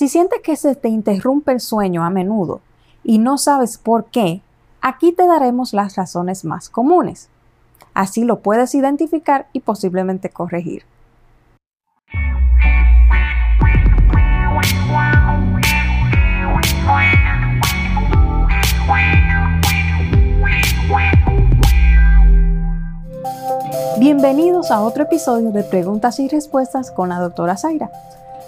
Si sientes que se te interrumpe el sueño a menudo y no sabes por qué, aquí te daremos las razones más comunes. Así lo puedes identificar y posiblemente corregir. Bienvenidos a otro episodio de Preguntas y Respuestas con la doctora Zaira.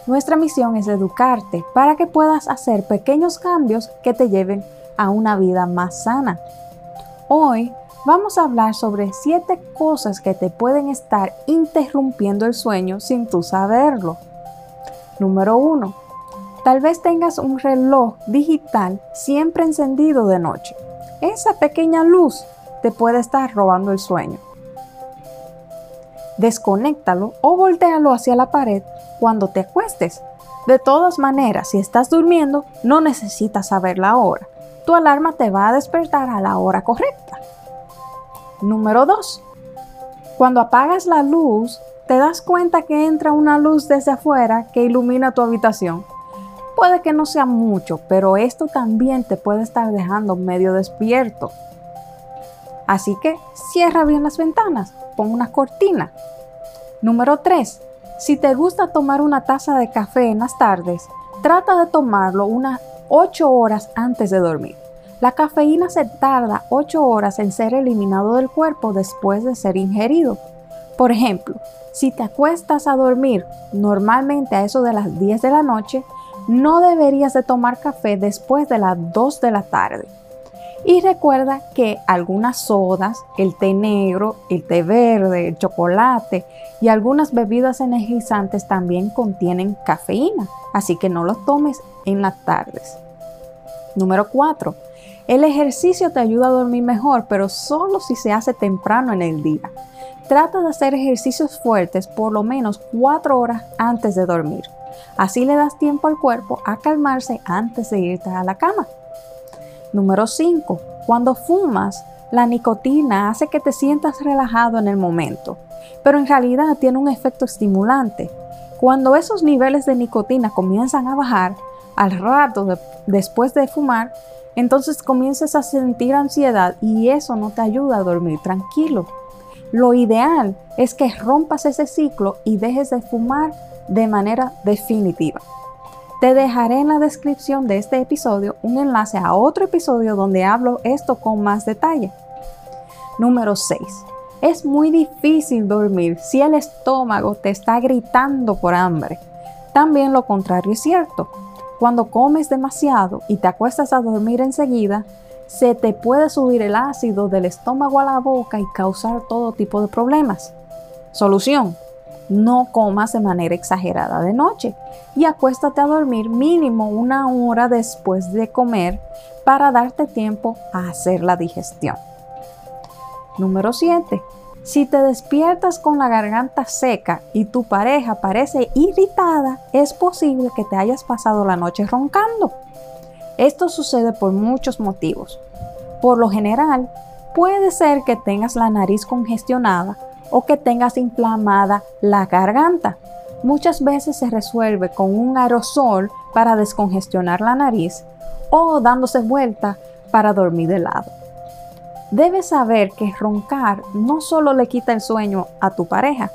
Nuestra misión es educarte para que puedas hacer pequeños cambios que te lleven a una vida más sana. Hoy vamos a hablar sobre 7 cosas que te pueden estar interrumpiendo el sueño sin tú saberlo. Número 1. Tal vez tengas un reloj digital siempre encendido de noche. Esa pequeña luz te puede estar robando el sueño desconéctalo o voltealo hacia la pared cuando te acuestes. De todas maneras, si estás durmiendo, no necesitas saber la hora. Tu alarma te va a despertar a la hora correcta. Número 2. Cuando apagas la luz, te das cuenta que entra una luz desde afuera que ilumina tu habitación. Puede que no sea mucho, pero esto también te puede estar dejando medio despierto. Así que cierra bien las ventanas, pon una cortina. Número 3. Si te gusta tomar una taza de café en las tardes, trata de tomarlo unas 8 horas antes de dormir. La cafeína se tarda 8 horas en ser eliminado del cuerpo después de ser ingerido. Por ejemplo, si te acuestas a dormir normalmente a eso de las 10 de la noche, no deberías de tomar café después de las 2 de la tarde. Y recuerda que algunas sodas, el té negro, el té verde, el chocolate y algunas bebidas energizantes también contienen cafeína, así que no los tomes en las tardes. Número 4. El ejercicio te ayuda a dormir mejor, pero solo si se hace temprano en el día. Trata de hacer ejercicios fuertes por lo menos 4 horas antes de dormir. Así le das tiempo al cuerpo a calmarse antes de irte a la cama. Número 5. Cuando fumas, la nicotina hace que te sientas relajado en el momento, pero en realidad tiene un efecto estimulante. Cuando esos niveles de nicotina comienzan a bajar al rato después de fumar, entonces comienzas a sentir ansiedad y eso no te ayuda a dormir tranquilo. Lo ideal es que rompas ese ciclo y dejes de fumar de manera definitiva. Te dejaré en la descripción de este episodio un enlace a otro episodio donde hablo esto con más detalle. Número 6. Es muy difícil dormir si el estómago te está gritando por hambre. También lo contrario es cierto. Cuando comes demasiado y te acuestas a dormir enseguida, se te puede subir el ácido del estómago a la boca y causar todo tipo de problemas. Solución no comas de manera exagerada de noche y acuéstate a dormir mínimo una hora después de comer para darte tiempo a hacer la digestión. Número 7. Si te despiertas con la garganta seca y tu pareja parece irritada, es posible que te hayas pasado la noche roncando. Esto sucede por muchos motivos. Por lo general, puede ser que tengas la nariz congestionada o que tengas inflamada la garganta. Muchas veces se resuelve con un aerosol para descongestionar la nariz o dándose vuelta para dormir de lado. Debes saber que roncar no solo le quita el sueño a tu pareja,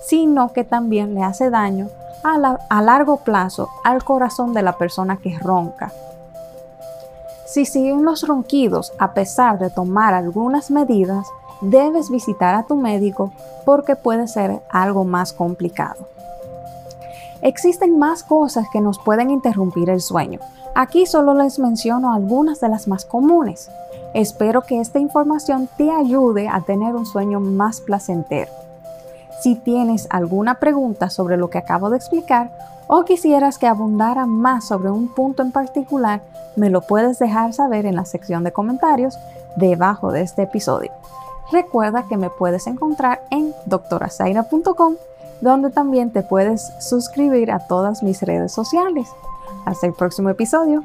sino que también le hace daño a, a largo plazo al corazón de la persona que ronca. Si siguen los ronquidos a pesar de tomar algunas medidas, debes visitar a tu médico porque puede ser algo más complicado. Existen más cosas que nos pueden interrumpir el sueño. Aquí solo les menciono algunas de las más comunes. Espero que esta información te ayude a tener un sueño más placentero. Si tienes alguna pregunta sobre lo que acabo de explicar o quisieras que abundara más sobre un punto en particular, me lo puedes dejar saber en la sección de comentarios debajo de este episodio. Recuerda que me puedes encontrar en doctorazaira.com, donde también te puedes suscribir a todas mis redes sociales. Hasta el próximo episodio.